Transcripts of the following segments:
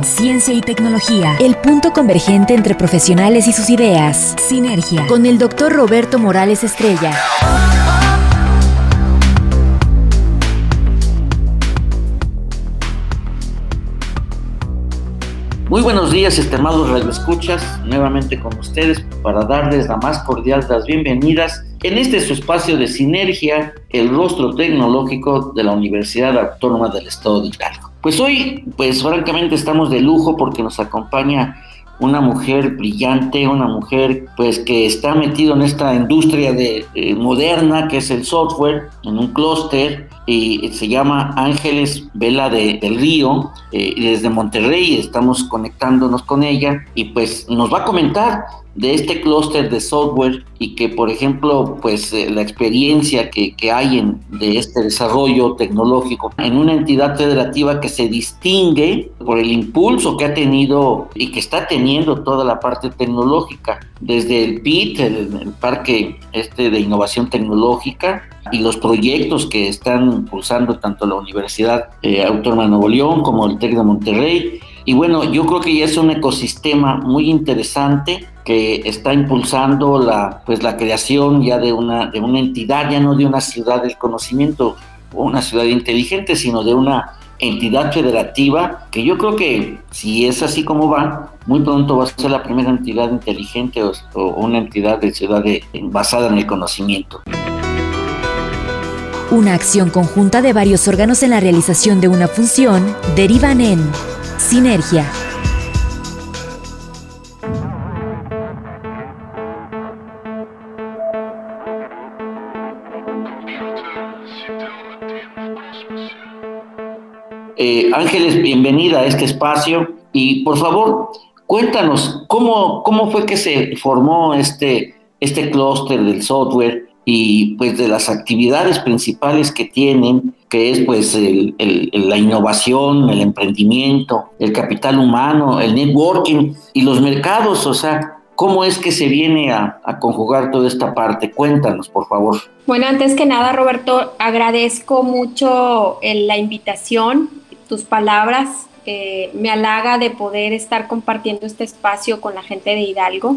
ciencia y tecnología, el punto convergente entre profesionales y sus ideas, Sinergia, con el doctor Roberto Morales Estrella. Muy buenos días, estimados radioescuchas, nuevamente con ustedes para darles la más cordial de las bienvenidas en este su espacio de sinergia, el rostro tecnológico de la Universidad Autónoma del Estado de Hidalgo. Pues hoy, pues francamente estamos de lujo porque nos acompaña una mujer brillante, una mujer pues que está metido en esta industria de, eh, moderna que es el software, en un clúster y se llama Ángeles Vela de, del Río, eh, desde Monterrey estamos conectándonos con ella y pues nos va a comentar de este clúster de software y que, por ejemplo, pues eh, la experiencia que, que hay en, de este desarrollo tecnológico en una entidad federativa que se distingue por el impulso que ha tenido y que está teniendo toda la parte tecnológica, desde el PIT, el, Parque este de Innovación Tecnológica, y los proyectos que están impulsando tanto la Universidad eh, Autónoma de Nuevo León como el TEC de Monterrey. Y bueno, yo creo que ya es un ecosistema muy interesante que está impulsando la, pues, la creación ya de una, de una entidad, ya no de una ciudad del conocimiento o una ciudad inteligente, sino de una entidad federativa que yo creo que si es así como va, muy pronto va a ser la primera entidad inteligente o, una entidad de ciudad basada en el conocimiento. Una acción conjunta de varios órganos en la realización de una función derivan en sinergia. Eh, Ángeles, bienvenida a este espacio. Y por favor, cuéntanos cómo, cómo fue que se formó este, este clúster del software y pues de las actividades principales que tienen, que es pues la innovación, el emprendimiento, el capital humano, el networking y los mercados, o sea, ¿Cómo es que se viene a, conjugar toda esta parte? Cuéntanos, por favor. Bueno, antes que nada, Roberto, agradezco mucho eh, la invitación tus palabras. Eh, me halaga de poder estar compartiendo este espacio con la gente de Hidalgo,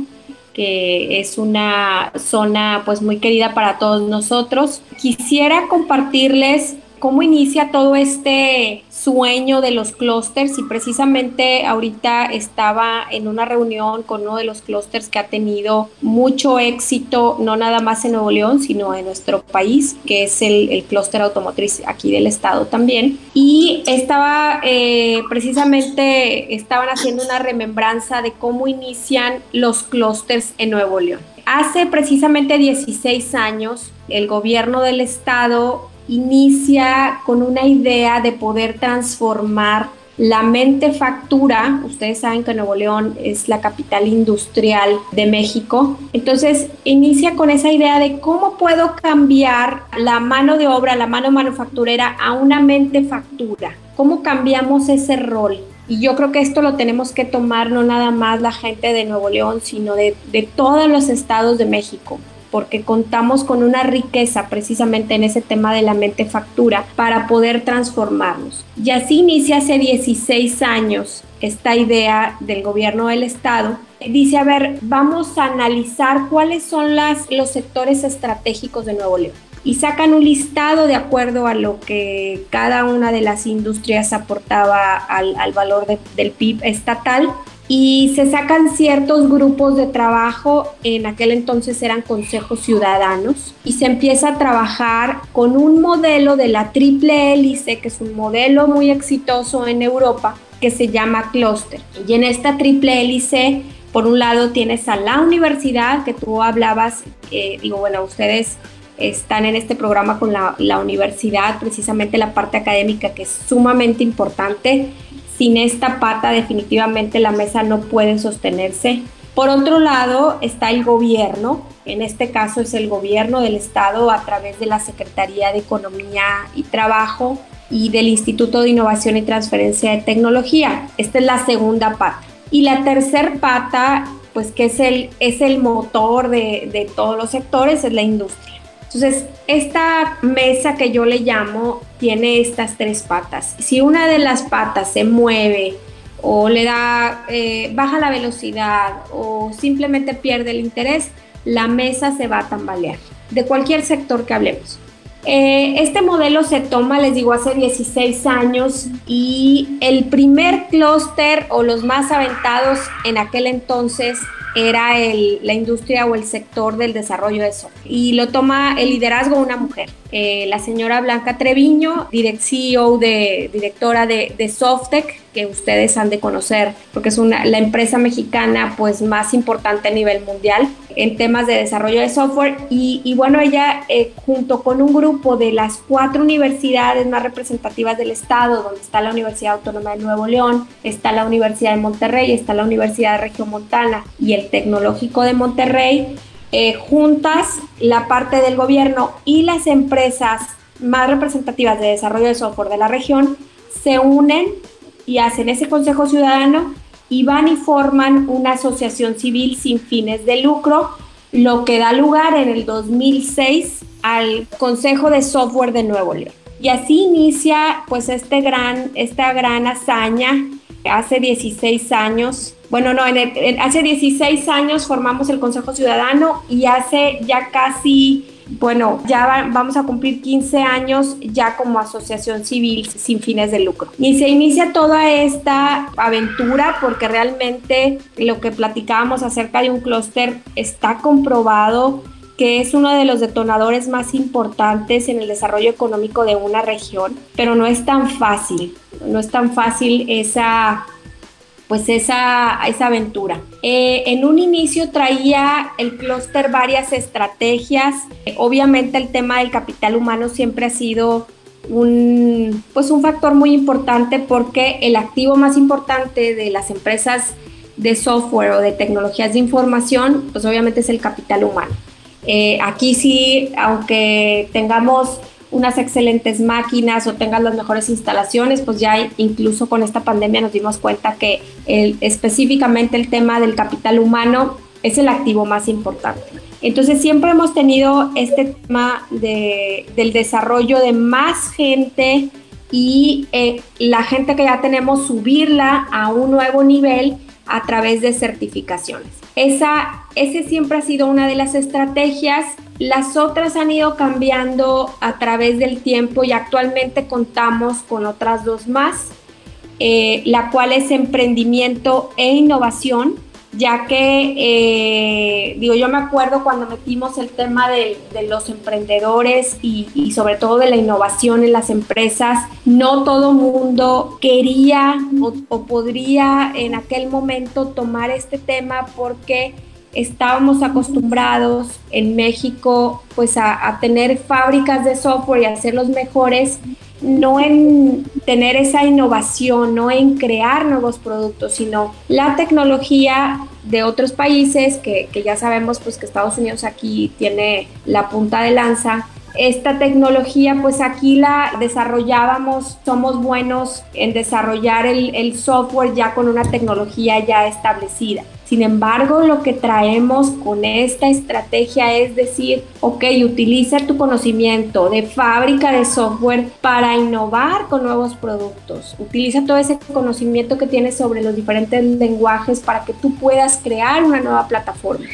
que es una zona pues muy querida para todos nosotros. Quisiera compartirles cómo inicia todo este sueño de los clústeres y precisamente ahorita estaba en una reunión con uno de los clústeres que ha tenido mucho éxito, no nada más en Nuevo León, sino en nuestro país, que es el, clúster automotriz aquí del estado también. Y estaba eh, precisamente, estaban haciendo una remembranza de cómo inician los clústeres en Nuevo León. Hace precisamente 16 años, el gobierno del estado inicia con una idea de poder transformar la mente factura, ustedes saben que Nuevo León es la capital industrial de México, entonces inicia con esa idea de cómo puedo cambiar la mano de obra, la mano manufacturera a una mente factura, cómo cambiamos ese rol. Y yo creo que esto lo tenemos que tomar no nada más la gente de Nuevo León, sino de, de todos los estados de México porque contamos con una riqueza precisamente en ese tema de la mente factura para poder transformarnos. Y así inicia hace 16 años esta idea del gobierno del estado. Dice, a ver, vamos a analizar cuáles son las, los sectores estratégicos de Nuevo León y sacan un listado de acuerdo a lo que cada una de las industrias aportaba al, valor del PIB estatal y se sacan ciertos grupos de trabajo, en aquel entonces eran consejos ciudadanos, y se empieza a trabajar con un modelo de la triple hélice, que es un modelo muy exitoso en Europa, que se llama Cluster. Y en esta triple hélice, por un lado tienes a la universidad, que tú hablabas, digo, bueno, ustedes están en este programa con la universidad, precisamente la parte académica, que es sumamente importante sin esta pata definitivamente la mesa no puede sostenerse. Por otro lado está el gobierno, en este caso es el gobierno del estado a través de la Secretaría de Economía y Trabajo y del Instituto de Innovación y Transferencia de Tecnología. Esta es la segunda pata. Y la tercera pata, pues que es el, es el motor de, de todos los sectores, es la industria. Entonces, esta mesa que yo le llamo tiene estas tres patas. Si una de las patas se mueve o le da, eh, baja la velocidad o simplemente pierde el interés, la mesa se va a tambalear, de cualquier sector que hablemos. Eh, este modelo se toma, les digo, hace 16 años y el primer clúster o los más aventados en aquel entonces era el, la industria o el sector del desarrollo de. Y lo toma el liderazgo una mujer, eh, la señora Blanca Treviño, de, directora de, de Softec, que ustedes han de conocer, porque es una, la empresa mexicana pues más importante a nivel mundial en temas de desarrollo de software. Y, bueno, ella eh, junto con un grupo de las cuatro universidades más representativas del estado, donde está la Universidad Autónoma de Nuevo León, está la Universidad de Monterrey, está la Universidad de Regiomontana y el Tecnológico de Monterrey, eh, juntas la parte del gobierno y las empresas más representativas de desarrollo de software de la región se unen y hacen ese Consejo Ciudadano y van y forman una asociación civil sin fines de lucro, lo que da lugar en el 2006 al Consejo de Software de Nuevo León. Y así inicia pues este gran, esta gran hazaña. Hace 16 años, bueno, no, hace 16 años formamos el Consejo Ciudadano y hace ya casi bueno, ya vamos a cumplir 15 años ya como asociación civil sin fines de lucro. Y se inicia toda esta aventura porque realmente lo que platicábamos acerca de un clúster está comprobado que es uno de los detonadores más importantes en el desarrollo económico de una región, pero no es tan fácil, no es tan fácil esa pues esa, esa aventura. Eh, en un inicio traía el clúster varias estrategias. obviamente el tema del capital humano siempre ha sido un, pues un factor muy importante porque el activo más importante de las empresas de software o de tecnologías de información, pues obviamente es el capital humano. Eh, aquí sí, aunque tengamos unas excelentes máquinas o tengas las mejores instalaciones, pues ya incluso con esta pandemia nos dimos cuenta que específicamente el tema del capital humano es el activo más importante. Entonces siempre hemos tenido este tema del desarrollo de más gente y eh, la gente que ya tenemos subirla a un nuevo nivel a través de certificaciones. Esa, ese siempre ha sido una de las estrategias. Las otras han ido cambiando a través del tiempo y actualmente contamos con otras dos más, eh, la cual es emprendimiento e innovación ya que, eh, digo, yo me acuerdo cuando metimos el tema de, los emprendedores y, sobre todo de la innovación en las empresas, no todo mundo quería o, podría en aquel momento tomar este tema porque estábamos acostumbrados en México pues a, a tener fábricas de software y los mejores no en tener esa innovación, no en crear nuevos productos, sino la tecnología de otros países, que, ya sabemos pues que Estados Unidos aquí tiene la punta de lanza, esta tecnología, pues aquí la desarrollábamos, somos buenos en desarrollar el, el, software ya con una tecnología ya establecida. Sin embargo, lo que traemos con esta estrategia es decir, ok, utiliza tu conocimiento de fábrica de software para innovar con nuevos productos. Utiliza todo ese conocimiento que tienes sobre los diferentes lenguajes para que tú puedas crear una nueva plataforma.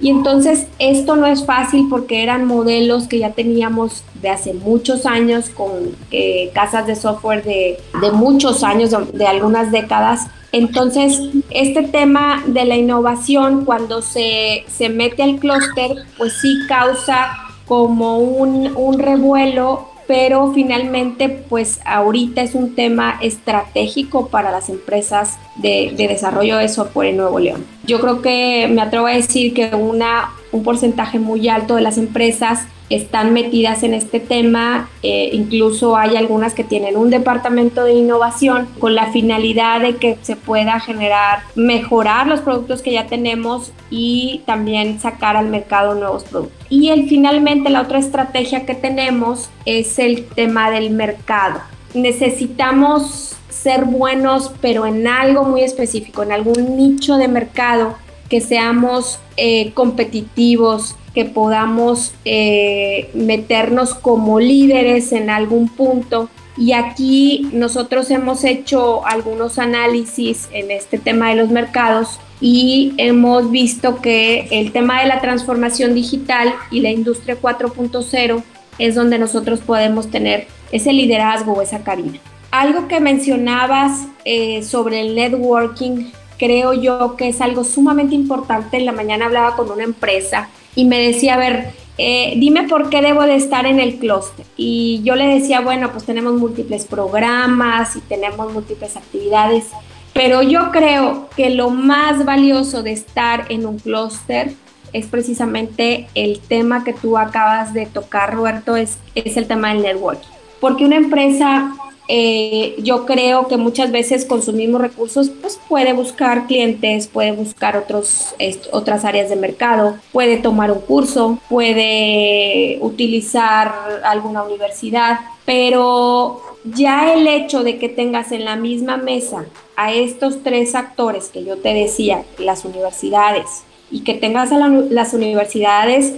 Y entonces esto no es fácil porque eran modelos que ya teníamos de hace muchos años con eh, casas de software de, de muchos años, de algunas décadas, entonces, este tema de la innovación, cuando se, mete al clúster, pues sí causa como un, revuelo, pero finalmente, pues ahorita es un tema estratégico para las empresas de, de desarrollo de software en Nuevo León. Yo creo que me atrevo a decir que una un porcentaje muy alto de las empresas están metidas en este tema, eh, incluso hay algunas que tienen un departamento de innovación con la finalidad de que se pueda generar, mejorar los productos que ya tenemos y también sacar al mercado nuevos productos. Y el, finalmente la otra estrategia que tenemos es el tema del mercado. Necesitamos ser buenos, pero en algo muy específico, en algún nicho de mercado, que seamos eh, competitivos, que podamos eh, meternos como líderes en algún punto. Y aquí nosotros hemos hecho algunos análisis en este tema de los mercados y hemos visto que el tema de la transformación digital y la industria 4.0 es donde nosotros podemos tener ese liderazgo o esa cabina. Algo que mencionabas eh, sobre el networking, creo yo que es algo sumamente importante. En la mañana hablaba con una empresa y me decía, a ver, eh, dime por qué debo de estar en el clúster. Y yo le decía, bueno, pues tenemos múltiples programas y tenemos múltiples actividades, pero yo creo que lo más valioso de estar en un clúster es precisamente el tema que tú acabas de tocar, Roberto, es, es el tema del networking. Porque una empresa eh, yo creo que muchas veces con sus mismos recursos pues puede buscar clientes, puede buscar otros, otras áreas de mercado, puede tomar un curso, puede utilizar alguna universidad, pero ya el hecho de que tengas en la misma mesa a estos tres actores que yo te decía, las universidades, y que tengas a las universidades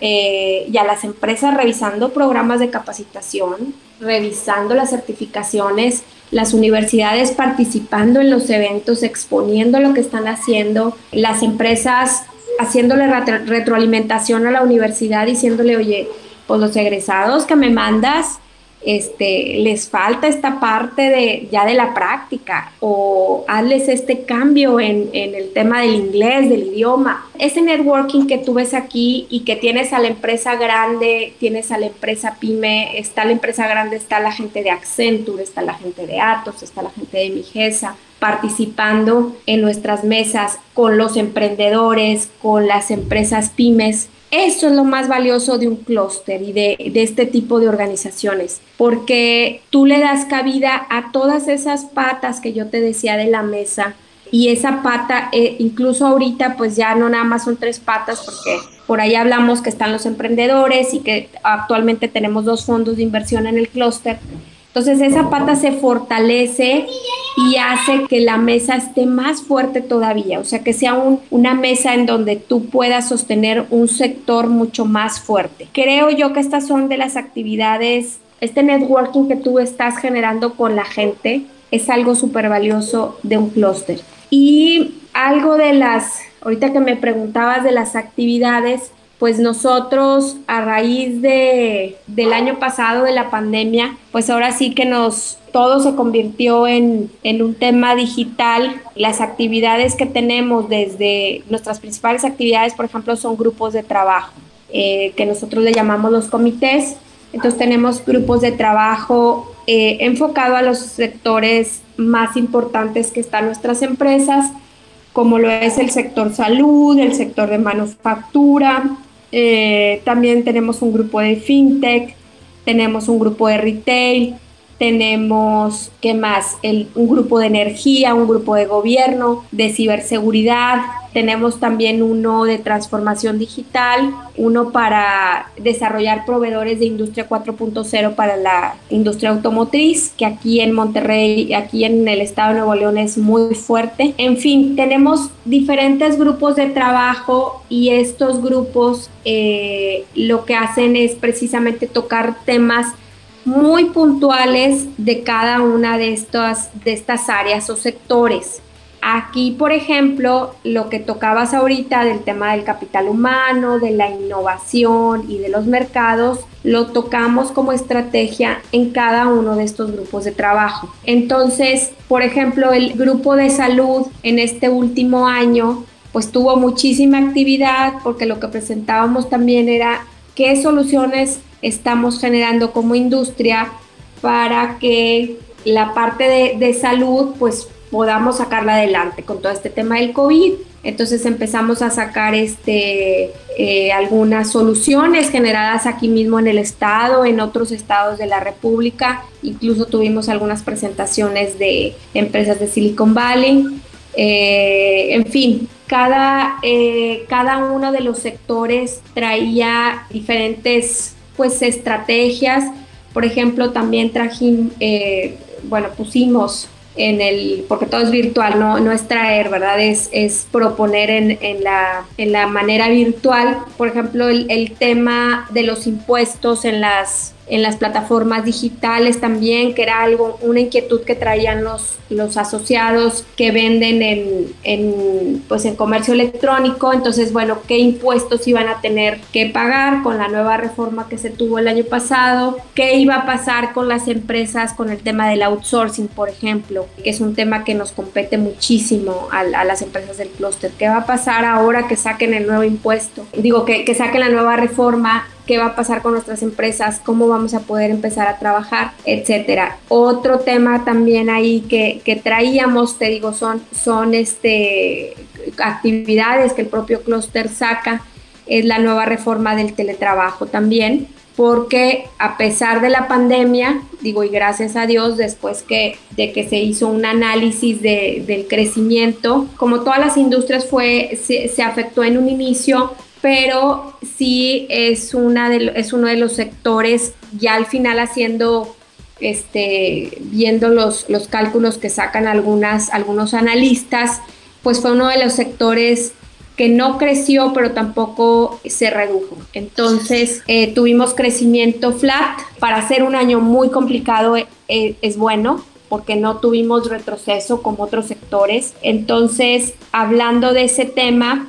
eh, y a las empresas revisando programas de capacitación, revisando las certificaciones, las universidades participando en los eventos, exponiendo lo que están haciendo, las empresas haciéndole retroalimentación a la universidad, diciéndole, oye, pues los egresados que me mandas, este, les falta esta parte de, ya de la práctica o hazles este cambio en, en, el tema del inglés, del idioma. Ese networking que tú ves aquí y que tienes a la empresa grande, tienes a la empresa pyme, está la empresa grande, está la gente de Accenture, está la gente de Atos, está la gente de Migesa participando en nuestras mesas con los emprendedores, con las empresas pymes eso es lo más valioso de un clúster y de, este tipo de organizaciones, porque tú le das cabida a todas esas patas que yo te decía de la mesa y esa pata, eh, incluso ahorita pues ya no nada más son tres patas porque por ahí hablamos que están los emprendedores y que actualmente tenemos dos fondos de inversión en el clúster entonces esa pata se fortalece y hace que la mesa esté más fuerte todavía, o sea, que sea una mesa en donde tú puedas sostener un sector mucho más fuerte. Creo yo que estas son de las actividades, este networking que tú estás generando con la gente es algo súper valioso de un clúster. Y algo de las, ahorita que me preguntabas de las actividades, pues nosotros a raíz de, del año pasado de la pandemia, pues ahora sí que nos todo se convirtió en, un tema digital. Las actividades que tenemos desde nuestras principales actividades, por ejemplo, son grupos de trabajo, eh, que nosotros le llamamos los comités. Entonces tenemos grupos de trabajo eh, enfocado a los sectores más importantes que están nuestras empresas, como lo es el sector salud, el sector de manufactura, eh, también tenemos un grupo de fintech, tenemos un grupo de retail, tenemos, ¿qué más? un grupo de energía, un grupo de gobierno, de ciberseguridad, tenemos también uno de transformación digital, uno para desarrollar proveedores de industria 4.0 para la industria automotriz, que aquí en Monterrey, aquí en el estado de Nuevo León es muy fuerte. En fin, tenemos diferentes grupos de trabajo y estos grupos eh, lo que hacen es precisamente tocar temas muy puntuales de cada una de estas, de estas áreas o sectores. Aquí, por ejemplo, lo que tocabas ahorita del tema del capital humano, de la innovación y de los mercados, lo tocamos como estrategia en cada uno de estos grupos de trabajo. Entonces, por ejemplo, el grupo de salud en este último año, pues tuvo muchísima actividad porque lo que presentábamos también era qué soluciones estamos generando como industria para que la parte de, de salud pues podamos sacarla adelante con todo este tema del COVID. Entonces empezamos a sacar este, eh, algunas soluciones generadas aquí mismo en el estado, en otros estados de la República. Incluso tuvimos algunas presentaciones de empresas de Silicon Valley. Eh, en fin, cada, eh, cada uno de los sectores traía diferentes pues, estrategias. Por ejemplo, también trajimos, bueno, pusimos en el, porque todo es virtual, no, no es traer, ¿verdad? Es, es proponer en, en, la, en la manera virtual, por ejemplo, el, el tema de los impuestos en las en las plataformas digitales también, que era algo, una inquietud que traían los, los asociados que venden en, en, pues en comercio electrónico. Entonces, bueno, ¿qué impuestos iban a tener que pagar con la nueva reforma que se tuvo el año pasado? ¿Qué iba a pasar con las empresas con el tema del outsourcing, por ejemplo? Que es un tema que nos compete muchísimo a, a las empresas del clúster. ¿Qué va a pasar ahora que saquen el nuevo impuesto? Digo, que, que saquen la nueva reforma qué va a pasar con nuestras empresas, cómo vamos a poder empezar a trabajar, etcétera. Otro tema también ahí que, que traíamos, te digo, son, son este, actividades que el propio clúster saca, es la nueva reforma del teletrabajo también, porque a pesar de la pandemia, digo, y gracias a Dios, después que, de que se hizo un análisis de, del crecimiento, como todas las industrias fue, se, se afectó en un inicio, pero sí es, una de, es uno de los sectores, ya al final haciendo, este, viendo los, los cálculos que sacan algunas, algunos analistas, pues fue uno de los sectores que no creció, pero tampoco se redujo. Entonces, eh, tuvimos crecimiento flat. Para ser un año muy complicado eh, es bueno, porque no tuvimos retroceso como otros sectores. Entonces, hablando de ese tema,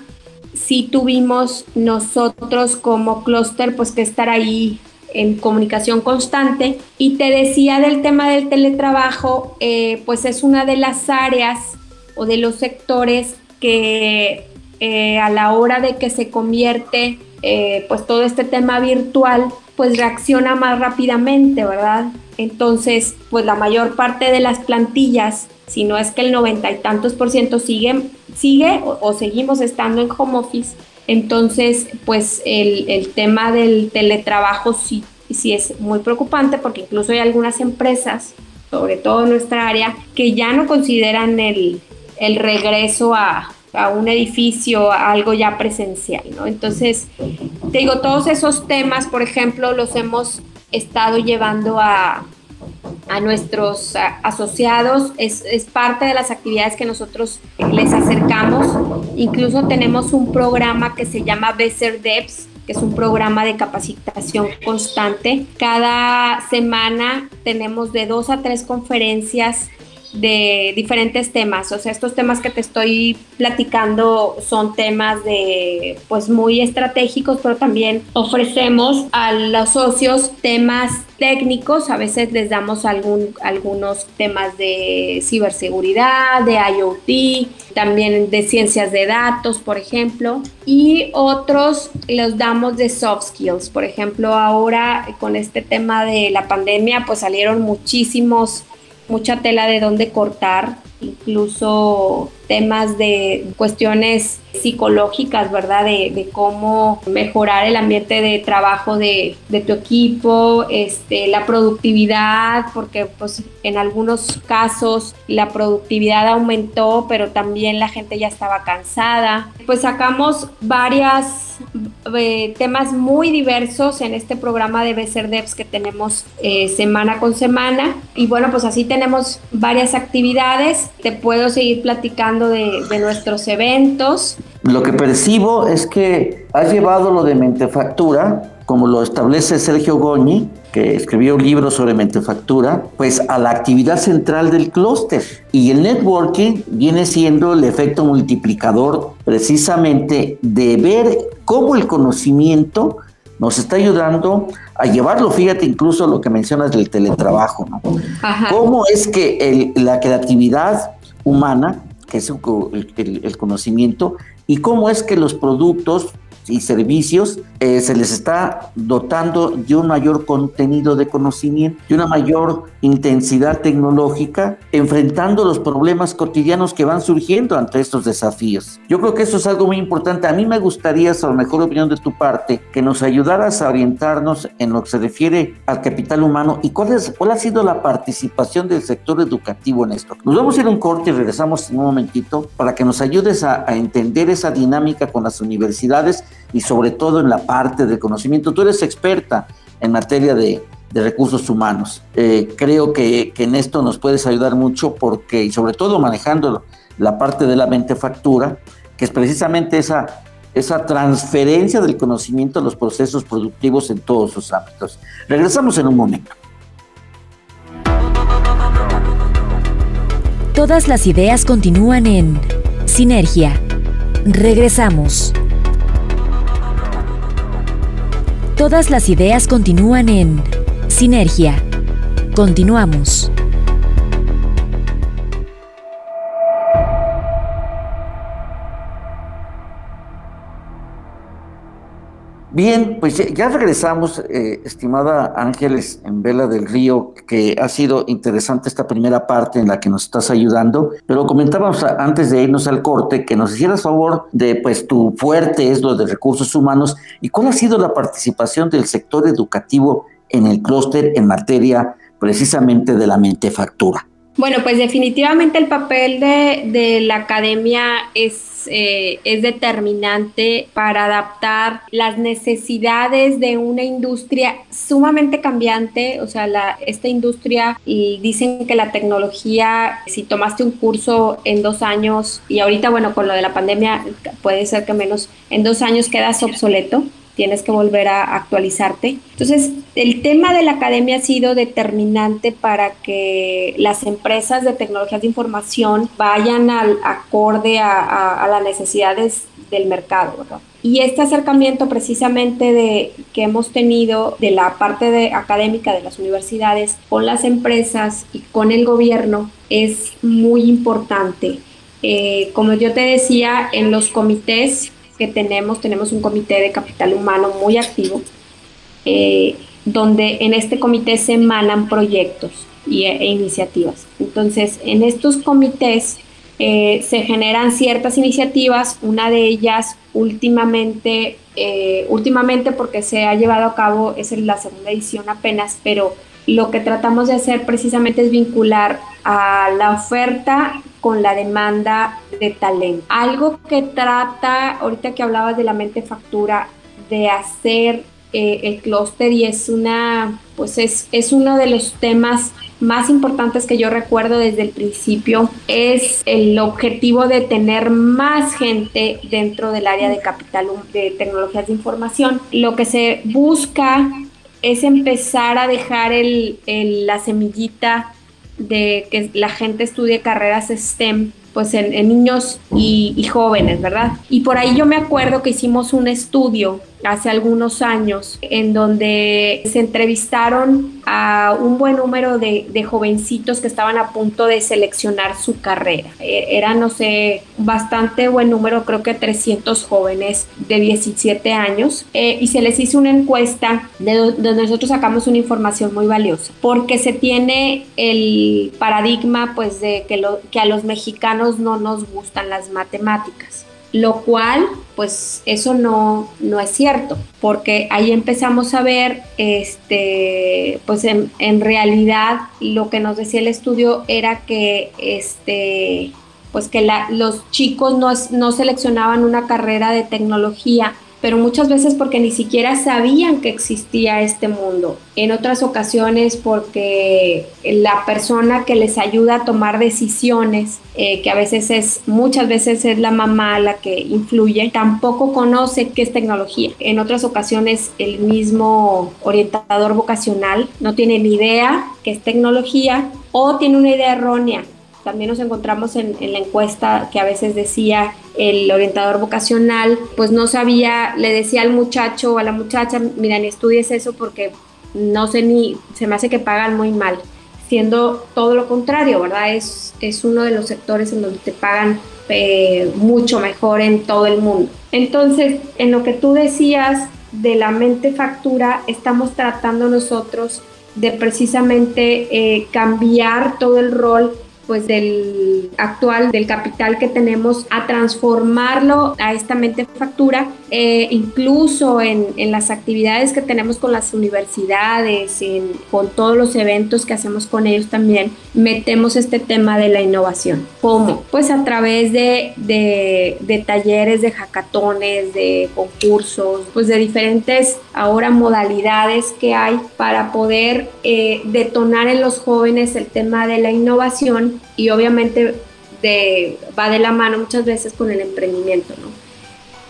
sí tuvimos nosotros como clúster pues que estar ahí en comunicación constante. Y te decía del tema del teletrabajo, eh, pues es una de las áreas o de los sectores que eh, a la hora de que se convierte eh, pues todo este tema virtual, pues reacciona más rápidamente, ¿verdad? Entonces, pues la mayor parte de las plantillas, si no es que el noventa y tantos por ciento siguen sigue o, seguimos estando en home office, entonces pues el, tema del teletrabajo sí, sí es muy preocupante porque incluso hay algunas empresas, sobre todo en nuestra área, que ya no consideran el, regreso a, a un edificio, algo ya presencial, ¿no? Entonces, te digo, todos esos temas, por ejemplo, los hemos estado llevando a, a nuestros asociados, es, parte de las actividades que nosotros les acercamos. Incluso tenemos un programa que se llama Besser Devs, que es un programa de capacitación constante. Cada semana tenemos de dos a tres conferencias de diferentes temas. O sea, estos temas que te estoy platicando son temas de, pues, muy estratégicos, pero también ofrecemos a los socios temas técnicos, a veces les damos algún, algunos temas de ciberseguridad, de IoT, también de ciencias de datos, por ejemplo, y otros los damos de soft skills. Por ejemplo, ahora con este tema de la pandemia, pues salieron muchísimos mucha tela de dónde cortar, incluso temas de cuestiones psicológicas, ¿verdad? De, cómo mejorar el ambiente de trabajo de, tu equipo, este, la productividad, porque pues en algunos casos la productividad aumentó, pero también la gente ya estaba cansada. Pues sacamos varias eh, temas muy diversos en este programa de BCR Devs que tenemos eh, semana con semana. Y bueno, pues así tenemos varias actividades. Te puedo seguir platicando de, nuestros eventos. Lo que percibo es que has llevado lo de mentefactura, como lo establece Sergio Goñi, que escribió un libro sobre mentefactura, pues a la actividad central del clúster. Y el networking viene siendo el efecto multiplicador precisamente de ver cómo el conocimiento nos está ayudando a llevarlo, fíjate incluso lo que mencionas del teletrabajo, ¿no? ¿Cómo es que la creatividad humana que es el, conocimiento, y cómo es que los productos y servicios eh, se les está dotando de un mayor contenido de conocimiento, de una mayor intensidad tecnológica, enfrentando los problemas cotidianos que van surgiendo ante estos desafíos. Yo creo que eso es algo muy importante. A mí me gustaría, a la mejor opinión de tu parte, que nos ayudaras a orientarnos en lo que se refiere al capital humano y cuál, ha sido la participación del sector educativo en esto. Nos vamos a ir un corte y regresamos en un momentito para que nos ayudes a entender esa dinámica con las universidades y sobre todo en la parte del conocimiento. Tú eres experta en materia de, recursos humanos. Eh, creo que, en esto nos puedes ayudar mucho porque, y sobre todo manejando la parte de la mentefactura, que es precisamente esa, esa transferencia del conocimiento a los procesos productivos en todos sus ámbitos. Regresamos en un momento. Todas las ideas continúan en Sinergia. Regresamos. Todas las ideas continúan en Sinergia. Continuamos. Bien, pues ya regresamos, eh, estimada Ángeles en Vela del Río, que ha sido interesante esta primera parte en la que nos estás ayudando, pero comentábamos antes de irnos al corte que nos hicieras favor de, pues tu fuerte es lo de recursos humanos y cuál ha sido la participación del sector educativo en el clúster en materia precisamente de la mentefactura. Bueno, pues definitivamente el papel de, la academia es eh, es determinante para adaptar las necesidades de una industria sumamente cambiante. O sea, la, esta industria, y dicen que la tecnología, si tomaste un curso en dos años, y ahorita, bueno, con lo de la pandemia, puede ser que menos, en dos años quedas obsoleto tienes que volver a actualizarte. Entonces, el tema de la academia ha sido determinante para que las empresas de tecnologías de información vayan al acorde a, las necesidades del mercado. Y este acercamiento precisamente de, que hemos tenido de la parte de, académica de las universidades con las empresas y con el gobierno es muy importante. Eh, como yo te decía, en los comités que tenemos, tenemos un comité de capital humano muy activo, eh, donde en este comité se emanan proyectos y, e, iniciativas. Entonces, en estos comités eh, se generan ciertas iniciativas, una de ellas últimamente, eh, últimamente porque se ha llevado a cabo, es la segunda edición apenas, pero lo que tratamos de hacer precisamente es vincular a la oferta con la demanda de talento. Algo que trata, ahorita que hablabas de la mente factura, de hacer eh, el clúster y es una, pues es, es uno de los temas más importantes que yo recuerdo desde el principio es el objetivo de tener más gente dentro del área de capital de tecnologías de información. Lo que se busca es empezar a dejar el, la semillita de que la gente estudie carreras STEM pues en, niños y, jóvenes, ¿verdad? Y por ahí yo me acuerdo que hicimos un estudio hace algunos años, en donde se entrevistaron a un buen número de, jovencitos que estaban a punto de seleccionar su carrera. E, era, no sé, bastante buen número, creo que 300 jóvenes de 17 años, eh, y se les hizo una encuesta de donde nosotros sacamos una información muy valiosa, porque se tiene el paradigma, pues, de que, a los mexicanos no nos gustan las matemáticas lo cual pues eso no, no es cierto, porque ahí empezamos a ver, este, pues en, realidad lo que nos decía el estudio era que, este, pues que los chicos no, no seleccionaban una carrera de tecnología pero muchas veces porque ni siquiera sabían que existía este mundo. En otras ocasiones porque la persona que les ayuda a tomar decisiones, eh, que a veces es, muchas veces es la mamá la que influye, tampoco conoce qué es tecnología. En otras ocasiones el mismo orientador vocacional no tiene ni idea qué es tecnología o tiene una idea errónea también nos encontramos en, la encuesta que a veces decía el orientador vocacional, pues no sabía, le decía al muchacho o a la muchacha, mira, ni estudies eso porque no sé ni, se me hace que pagan muy mal, siendo todo lo contrario, ¿verdad? Es, es uno de los sectores en donde te pagan eh, mucho mejor en todo el mundo. Entonces, en lo que tú decías de la mente factura estamos tratando nosotros de precisamente eh, cambiar todo el rol pues del actual, del capital que tenemos, a transformarlo a esta mente factura, eh, incluso en, en, las actividades que tenemos con las universidades, en, con todos los eventos que hacemos con ellos también, metemos este tema de la innovación. ¿Cómo? Pues a través de, de, de talleres, de hackatones, de concursos, pues de diferentes ahora modalidades que hay para poder eh, detonar en los jóvenes el tema de la innovación y obviamente de, va de la mano muchas veces con el emprendimiento, ¿no?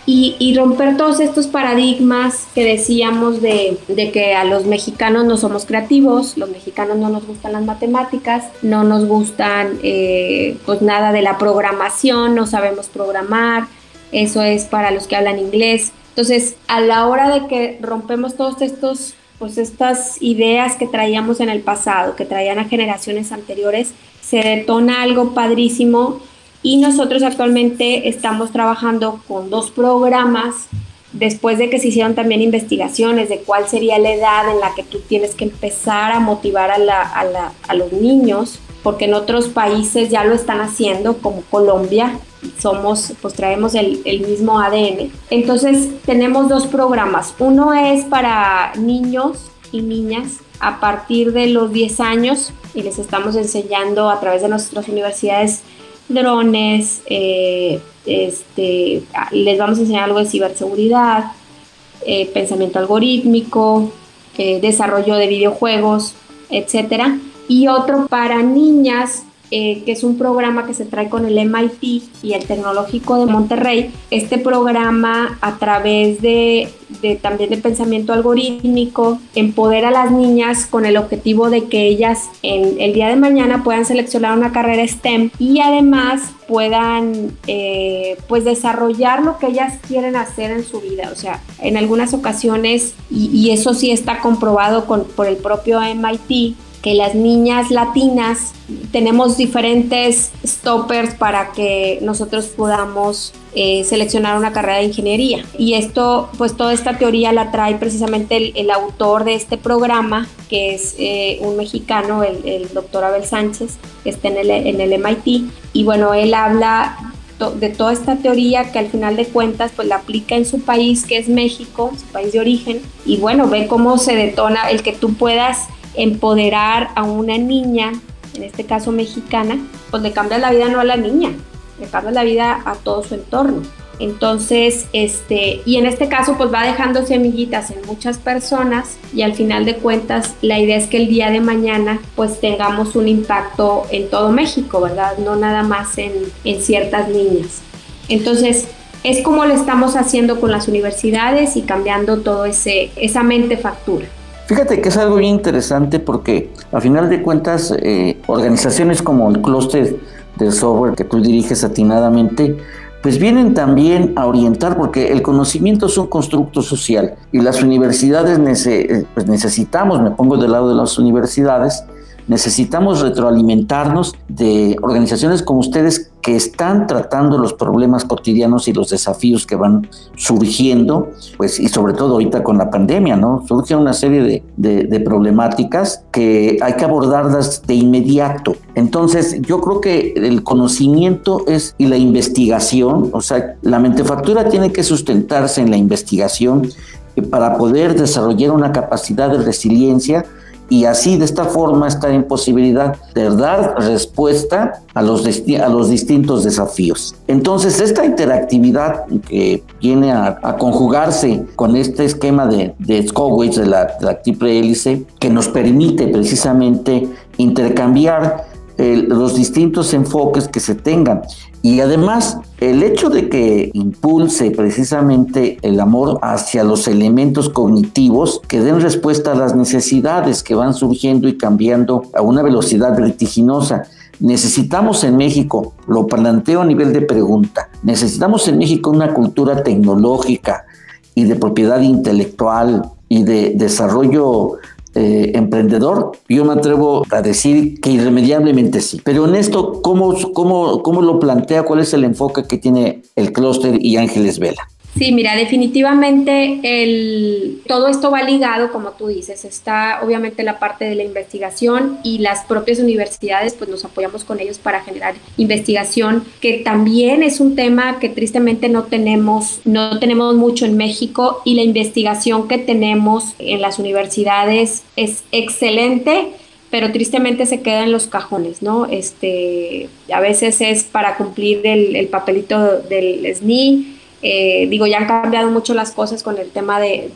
Y, romper todos estos paradigmas que decíamos de, que a los mexicanos no somos creativos, los mexicanos no nos gustan las matemáticas, no nos gustan eh, pues nada de la programación, no sabemos programar, eso es para los que hablan inglés. Entonces, a la hora de que rompemos todos estos pues estas ideas que traíamos en el pasado, que traían a generaciones anteriores, se detona algo padrísimo y nosotros actualmente estamos trabajando con dos programas después de que se hicieron también investigaciones de cuál sería la edad en la que tú tienes que empezar a motivar a, la, a, la, a los niños, porque en otros países ya lo están haciendo, como Colombia, somos, pues traemos el, el, mismo ADN. Entonces tenemos dos programas. Uno es para niños y niñas a partir de los 10 años y les estamos enseñando a través de nuestras universidades drones, eh, este, les vamos a enseñar algo de ciberseguridad, eh, pensamiento algorítmico, eh, desarrollo de videojuegos, etc. Y otro para niñas eh, que es un programa que se trae con el MIT y el Tecnológico de Monterrey. Este programa a través de, también de pensamiento algorítmico empodera a las niñas con el objetivo de que ellas en el día de mañana puedan seleccionar una carrera STEM y además puedan eh, pues desarrollar lo que ellas quieren hacer en su vida. O sea, en algunas ocasiones, y, eso sí está comprobado con, por el propio MIT, que las niñas latinas tenemos diferentes stoppers para que nosotros podamos eh, seleccionar una carrera de ingeniería. Y esto, pues toda esta teoría la trae precisamente el, autor de este programa, que es eh, un mexicano, el, doctor Abel Sánchez, que está en el, en el MIT. Y bueno, él habla de toda esta teoría que al final de cuentas pues la aplica en su país que es México, su país de origen y bueno, ve cómo se detona el que tú puedas empoderar a una niña, en este caso mexicana, pues le cambia la vida no a la niña, le cambia la vida a todo su entorno. Entonces, este, y en este caso, pues va dejando semillitas en muchas personas y al final de cuentas, la idea es que el día de mañana, pues tengamos un impacto en todo México, ¿verdad? No nada más en, en ciertas niñas. Entonces, es como lo estamos haciendo con las universidades y cambiando todo ese, esa mente factura. Fíjate que es algo bien interesante porque a final de cuentas eh, organizaciones como el clúster del software que tú diriges atinadamente, pues vienen también a orientar porque el conocimiento es un constructo social y las universidades eh, pues necesitamos, me pongo del lado de las universidades, necesitamos retroalimentarnos de organizaciones como ustedes que están tratando los problemas cotidianos y los desafíos que van surgiendo, pues y sobre todo ahorita con la pandemia, ¿no? Surge una serie de, problemáticas que hay que abordarlas de inmediato. Entonces, yo creo que el conocimiento es y la investigación, o sea, la mentefactura tiene que sustentarse en la investigación para poder desarrollar una capacidad de resiliencia y así de esta forma estar en posibilidad de dar respuesta a los, a los distintos desafíos. Entonces, esta interactividad que viene a, conjugarse con este esquema de, de de la, de la triple hélice, que nos permite precisamente intercambiar los distintos enfoques que se tengan. Y además, el hecho de que impulse precisamente el amor hacia los elementos cognitivos que den respuesta a las necesidades que van surgiendo y cambiando a una velocidad vertiginosa. Necesitamos en México, lo planteo a nivel de pregunta, necesitamos en México una cultura tecnológica y de propiedad intelectual y de desarrollo eh, emprendedor, yo me atrevo a decir que irremediablemente sí. Pero en esto, ¿cómo, cómo, cómo lo plantea? ¿Cuál es el enfoque que tiene el clúster y Ángeles Vela? Sí, mira, definitivamente el, todo esto va ligado, como tú dices, está obviamente la parte de la investigación y las propias universidades, pues nos apoyamos con ellos para generar investigación, que también es un tema que tristemente no tenemos, no tenemos mucho en México y la investigación que tenemos en las universidades es excelente pero tristemente se queda en los cajones, ¿no? Este, a veces es para cumplir el, el papelito del SNI, eh, digo, ya han cambiado mucho las cosas con el tema de,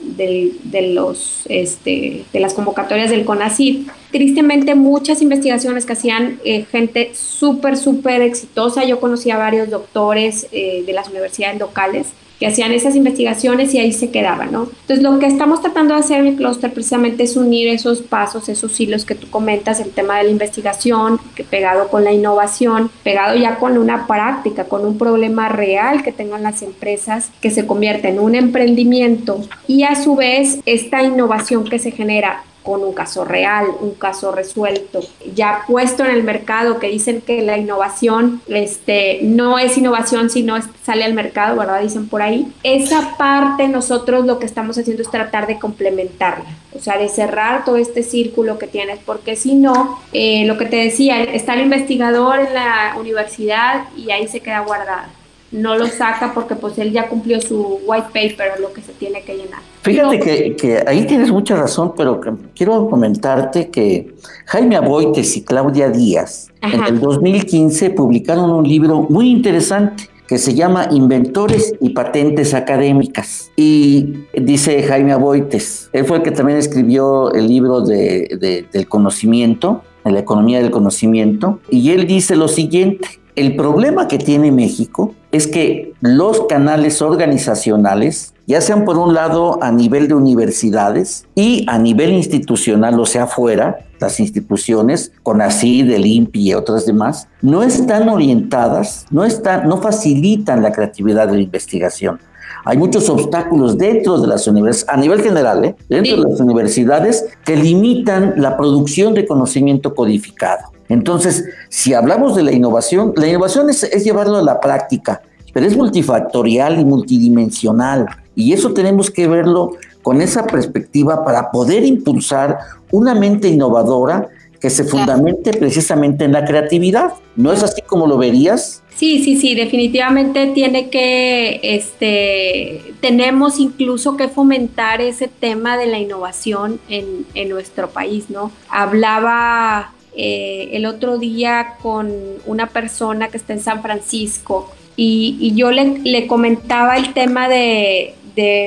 de, los, este, de las convocatorias del CONACYT. Tristemente, muchas investigaciones que hacían eh, gente súper, súper exitosa. Yo conocí a varios doctores eh, de las universidades locales que hacían esas investigaciones y ahí se quedaban, ¿no? Entonces, lo que estamos tratando de hacer en el clúster precisamente es unir esos pasos, esos hilos que tú comentas, el tema de la investigación, que pegado con la innovación, pegado ya con una práctica, con un problema real que tengan las empresas, que se convierte en un emprendimiento y a su vez esta innovación que se genera con un caso real, un caso resuelto, ya puesto en el mercado, que dicen que la innovación este, no es innovación si no sale al mercado, ¿verdad? Dicen por ahí. Esa parte nosotros lo que estamos haciendo es tratar de complementarla, o sea, de cerrar todo este círculo que tienes, porque si no, eh, lo que te decía, está el investigador en la universidad y ahí se queda guardada no lo saca porque pues él ya cumplió su white paper, lo que se tiene que llenar. Fíjate que, que, ahí tienes mucha razón, pero quiero comentarte que Jaime Aboites y Claudia Díaz en el 2015 publicaron un libro muy interesante que se llama Inventores y Patentes Académicas. Y dice Jaime Aboites, él fue el que también escribió el libro de, del conocimiento, de la economía del conocimiento, y él dice lo siguiente, el problema que tiene México es que los canales organizacionales, ya sean por un lado a nivel de universidades y a nivel institucional, o sea, fuera, las instituciones, con así del INPI y otras demás, no están orientadas, no, están, no facilitan la creatividad de la investigación. Hay muchos obstáculos dentro de las universidades, a nivel general, ¿eh? dentro de las universidades, que limitan la producción de conocimiento codificado. Entonces, si hablamos de la innovación, la innovación es, llevarlo a la práctica, pero es multifactorial y multidimensional. Y eso tenemos que verlo con esa perspectiva para poder impulsar una mente innovadora que se fundamente precisamente en la creatividad. ¿No es así como lo verías? Sí, sí, sí, definitivamente tiene que, este, tenemos incluso que fomentar ese tema de la innovación en, en nuestro país, ¿no? Hablaba eh, el otro día con una persona que está en San Francisco y, yo le, comentaba el tema de,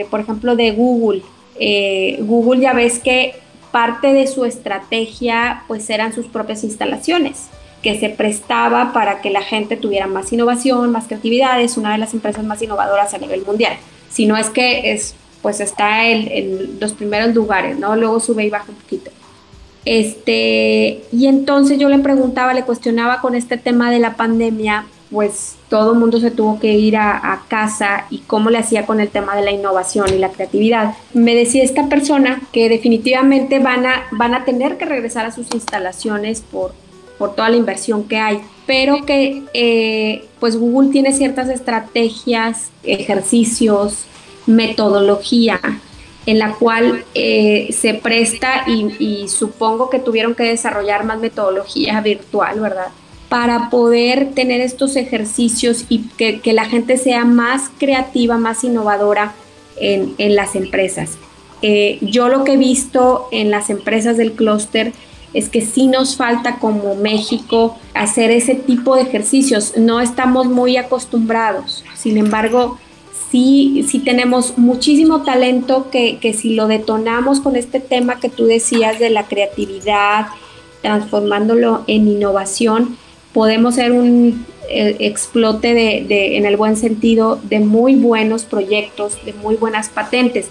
por ejemplo, de Google. Eh, Google ya ves que parte de su estrategia pues eran sus propias instalaciones que se prestaba para que la gente tuviera más innovación, más creatividad, es una de las empresas más innovadoras a nivel mundial. Si no es que es, pues está en los primeros lugares, ¿no? Luego sube y baja un poquito. Este, y entonces yo le preguntaba, le cuestionaba con este tema de la pandemia, pues todo el mundo se tuvo que ir a, casa y cómo le hacía con el tema de la innovación y la creatividad. Me decía esta persona que definitivamente van a, van a tener que regresar a sus instalaciones por, por toda la inversión que hay, pero que eh, pues Google tiene ciertas estrategias, ejercicios, metodología en la cual eh, se presta y, supongo que tuvieron que desarrollar más metodología virtual, ¿verdad? Para poder tener estos ejercicios y que, la gente sea más creativa, más innovadora en, las empresas. Eh, yo lo que he visto en las empresas del clúster es que sí nos falta como México hacer ese tipo de ejercicios. No estamos muy acostumbrados. Sin embargo, sí, tenemos muchísimo talento que, si lo detonamos con este tema que tú decías de la creatividad, transformándolo en innovación, podemos ser un eh, explote de, en el buen sentido, de muy buenos proyectos, de muy buenas patentes.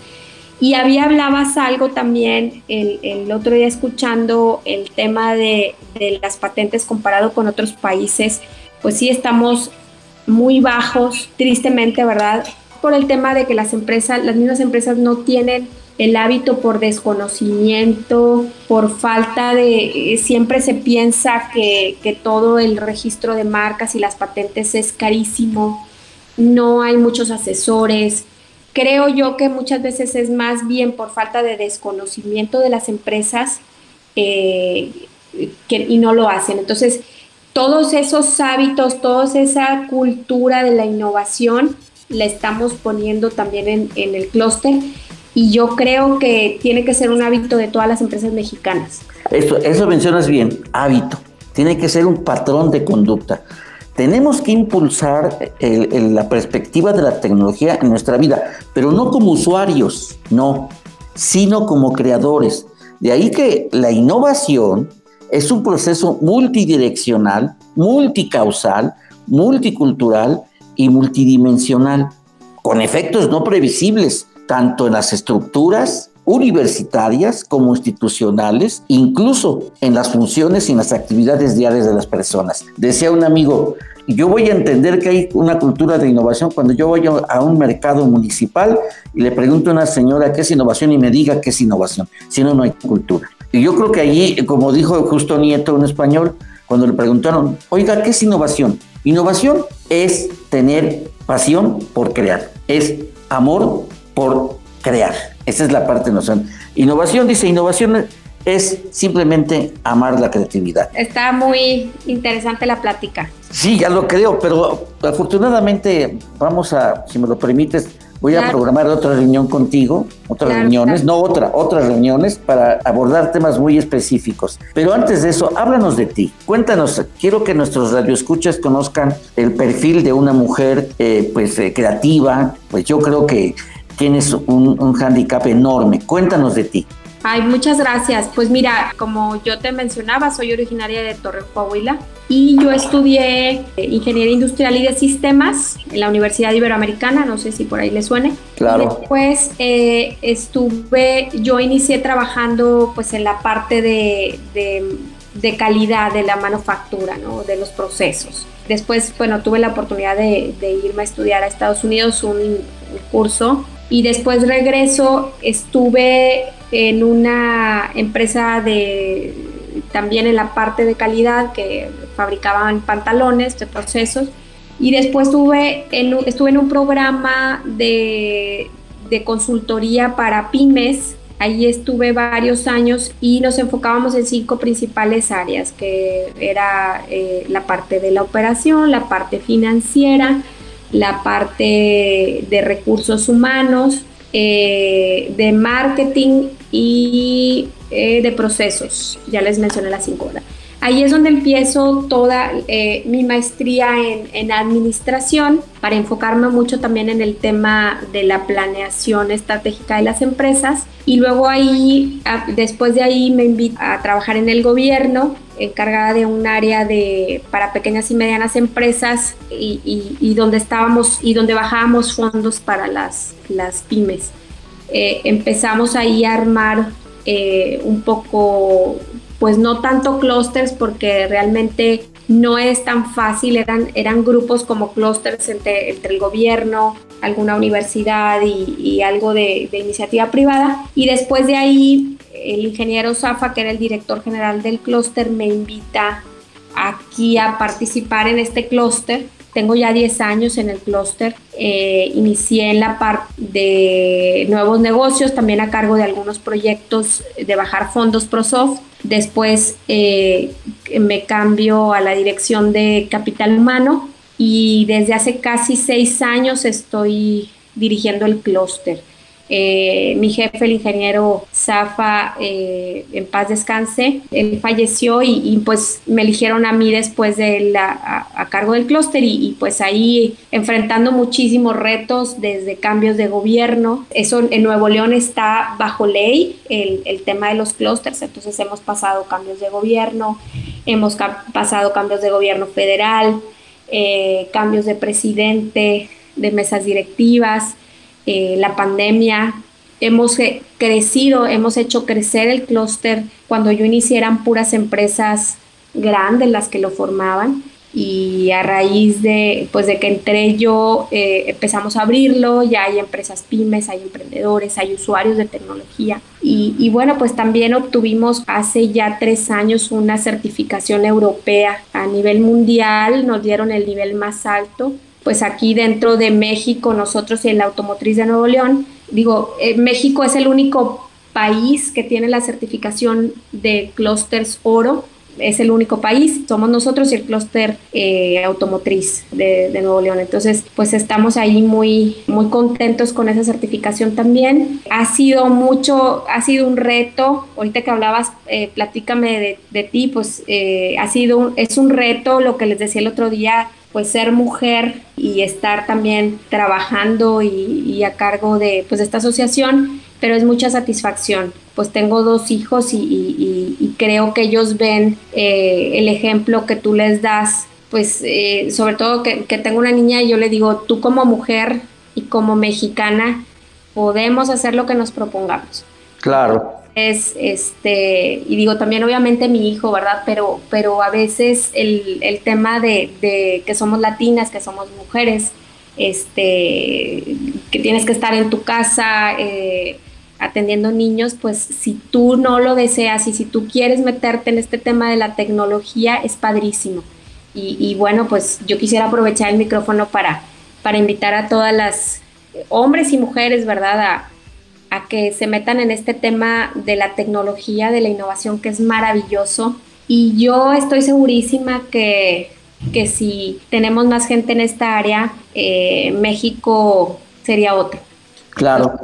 Y había hablabas algo también el, otro día escuchando el tema de, de, las patentes comparado con otros países, pues sí estamos muy bajos, tristemente, ¿verdad? Por el tema de que las empresas, las mismas empresas no tienen el hábito por desconocimiento, por falta de, eh, siempre se piensa que, todo el registro de marcas y las patentes es carísimo no hay muchos asesores. Creo yo que muchas veces es más bien por falta de desconocimiento de las empresas eh, que, y no lo hacen. Entonces, todos esos hábitos, toda esa cultura de la innovación la estamos poniendo también en, en el clúster y yo creo que tiene que ser un hábito de todas las empresas mexicanas. Eso, eso mencionas bien, hábito. Tiene que ser un patrón de conducta. Tenemos que impulsar la perspectiva de la tecnología en nuestra vida, pero no como usuarios, no, sino como creadores. De ahí que la innovación es un proceso multidireccional, multicausal, multicultural y multidimensional, con efectos no previsibles, tanto en las estructuras universitarias como institucionales, incluso en las funciones y en las actividades diarias de las personas. Decía un amigo, yo voy a entender que hay una cultura de innovación cuando yo voy a un mercado municipal y le pregunto a una señora qué es innovación y me diga qué es innovación, si no, no hay cultura. Y yo creo que allí, como dijo justo Nieto en español, cuando le preguntaron, oiga, ¿qué es innovación? Innovación es tener pasión por crear, es amor por crear. Esa es la parte noción. Innovación, dice, innovación es simplemente amar la creatividad. Está muy interesante la plática. Sí, ya lo creo, pero afortunadamente vamos a, si me lo permites, voy a programar otra reunión contigo, otras reuniones, no otra, otras reuniones para abordar temas muy específicos. Pero antes de eso, háblanos de ti. Cuéntanos, quiero que nuestros radioescuchas conozcan el perfil de una mujer eh, pues eh, creativa, pues yo creo que tienes un, un hándicap enorme. Cuéntanos de ti. Ay, muchas gracias. Pues mira, como yo te mencionaba, soy originaria de Torreón, Coahuila y yo estudié eh, Ingeniería Industrial y de Sistemas en la Universidad Iberoamericana, no sé si por ahí le suene. Claro. después eh, estuve, yo inicié trabajando pues en la parte de, de, calidad de la manufactura, ¿no? De los procesos. Después, bueno, tuve la oportunidad de, de irme a estudiar a Estados Unidos un, un curso y después regreso, estuve en una empresa de también en la parte de calidad que fabricaban pantalones de procesos. Y después estuve en, estuve en un programa de, de consultoría para pymes. Ahí estuve varios años y nos enfocábamos en cinco principales áreas, que era eh, la parte de la operación, la parte financiera, la parte de recursos humanos, eh, de marketing y eh, de procesos. Ya les mencioné las cinco horas. Ahí es donde empiezo toda eh, mi maestría en, administración para enfocarme mucho también en el tema de la planeación estratégica de las empresas. Y luego ahí, después de ahí me invito a trabajar en el gobierno, encargada de un área de, para pequeñas y medianas empresas y, donde estábamos y donde bajábamos fondos para las, las pymes. Eh, empezamos ahí a armar eh, un poco pues no tanto clústeres porque realmente no es tan fácil, eran, grupos como clústeres entre, entre, el gobierno, alguna universidad y, algo de, iniciativa privada. Y después de ahí, el ingeniero Zafa, que era el director general del clúster, me invita aquí a participar en este clúster tengo ya 10 años en el clúster. Eh, inicié en la parte de nuevos negocios, también a cargo de algunos proyectos de bajar fondos ProSoft. Después eh, me cambio a la dirección de capital humano y desde hace casi seis años estoy dirigiendo el clúster. Eh, mi jefe, el ingeniero Zafa, eh, en paz descanse, él falleció y, pues me eligieron a mí después de él a, cargo del clúster y, pues ahí enfrentando muchísimos retos desde cambios de gobierno. Eso en Nuevo León está bajo ley, el, el tema de los clústeres, entonces hemos pasado cambios de gobierno, hemos pasado cambios de gobierno federal, eh, cambios de presidente, de mesas directivas. Eh, la pandemia, hemos crecido, hemos hecho crecer el clúster. Cuando yo inicié eran puras empresas grandes las que lo formaban y a raíz de, pues de que entré yo eh, empezamos a abrirlo, ya hay empresas pymes, hay emprendedores, hay usuarios de tecnología y, y, bueno, pues también obtuvimos hace ya tres años una certificación europea a nivel mundial, nos dieron el nivel más alto pues aquí dentro de México, nosotros en la automotriz de Nuevo León, digo, eh, México es el único país que tiene la certificación de clústeres oro es el único país, somos nosotros y el clúster eh, automotriz de, Nuevo León. Entonces, pues estamos ahí muy, muy contentos con esa certificación también. Ha sido mucho, ha sido un reto, ahorita que hablabas, eh, platícame de, ti, pues eh, ha sido, es un reto, lo que les decía el otro día, pues ser mujer y estar también trabajando y, a cargo de, pues, esta asociación, pero es mucha satisfacción pues tengo dos hijos y, creo que ellos ven eh, el ejemplo que tú les das, pues eh, sobre todo que, tengo una niña y yo le digo, tú como mujer y como mexicana podemos hacer lo que nos propongamos. Claro. Es, este, y digo también obviamente mi hijo, ¿verdad? Pero, pero a veces el, tema de, de, que somos latinas, que somos mujeres, este, que tienes que estar en tu casa, eh, atendiendo niños, pues si tú no lo deseas y si tú quieres meterte en este tema de la tecnología, es padrísimo. Y, bueno, pues yo quisiera aprovechar el micrófono para, para invitar a todas las hombres y mujeres, ¿verdad? A, a que se metan en este tema de la tecnología, de la innovación, que es maravilloso. Y yo estoy segurísima que, que si tenemos más gente en esta área, eh, México sería otro. Claro.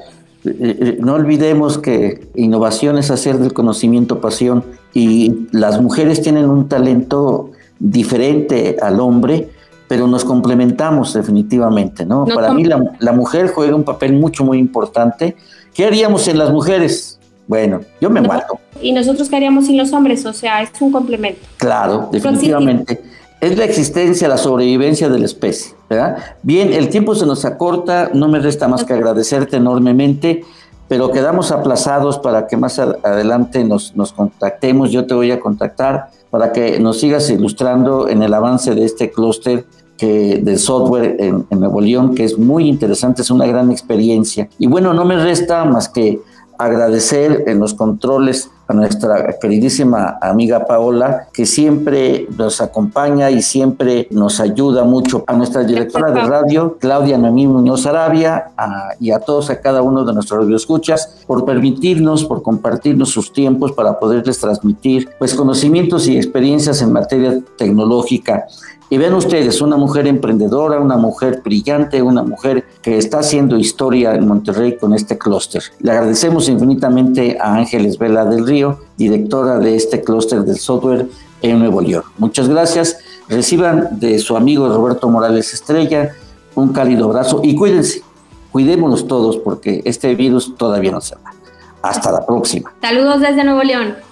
Eh, eh, no olvidemos que innovación es hacer del conocimiento pasión y las mujeres tienen un talento diferente al hombre, pero nos complementamos definitivamente, ¿no? Para mí la, mujer juega un papel mucho, muy importante. ¿Qué haríamos en las mujeres? Bueno, yo me muero. ¿Y nosotros qué haríamos sin los hombres? O sea, es un complemento. Claro, definitivamente es la existencia, la sobrevivencia de la especie. ¿verdad? Bien, el tiempo se nos acorta, no me resta más que agradecerte enormemente, pero quedamos aplazados para que más adelante nos, nos contactemos. Yo te voy a contactar para que nos sigas ilustrando en el avance de este clúster que, del software en, en Nuevo León, que es muy interesante, es una gran experiencia. Y bueno, no me resta más que agradecer en los controles a nuestra queridísima amiga Paola, que siempre nos acompaña y siempre nos ayuda mucho, a nuestra directora de radio, Claudia Noemí Muñoz Arabia, y a todos, a cada uno de nuestros radioescuchas, por permitirnos, por compartirnos sus tiempos para poderles transmitir pues conocimientos y experiencias en materia tecnológica y ven ustedes, una mujer emprendedora, una mujer brillante, una mujer que está haciendo historia en Monterrey con este clúster. Le agradecemos infinitamente a Ángeles Vela del Río, directora de este clúster del software en Nuevo León. Muchas gracias. Reciban de su amigo Roberto Morales Estrella un cálido abrazo y cuídense. Cuidémonos todos porque este virus todavía no se va. Hasta la próxima. Saludos desde Nuevo León.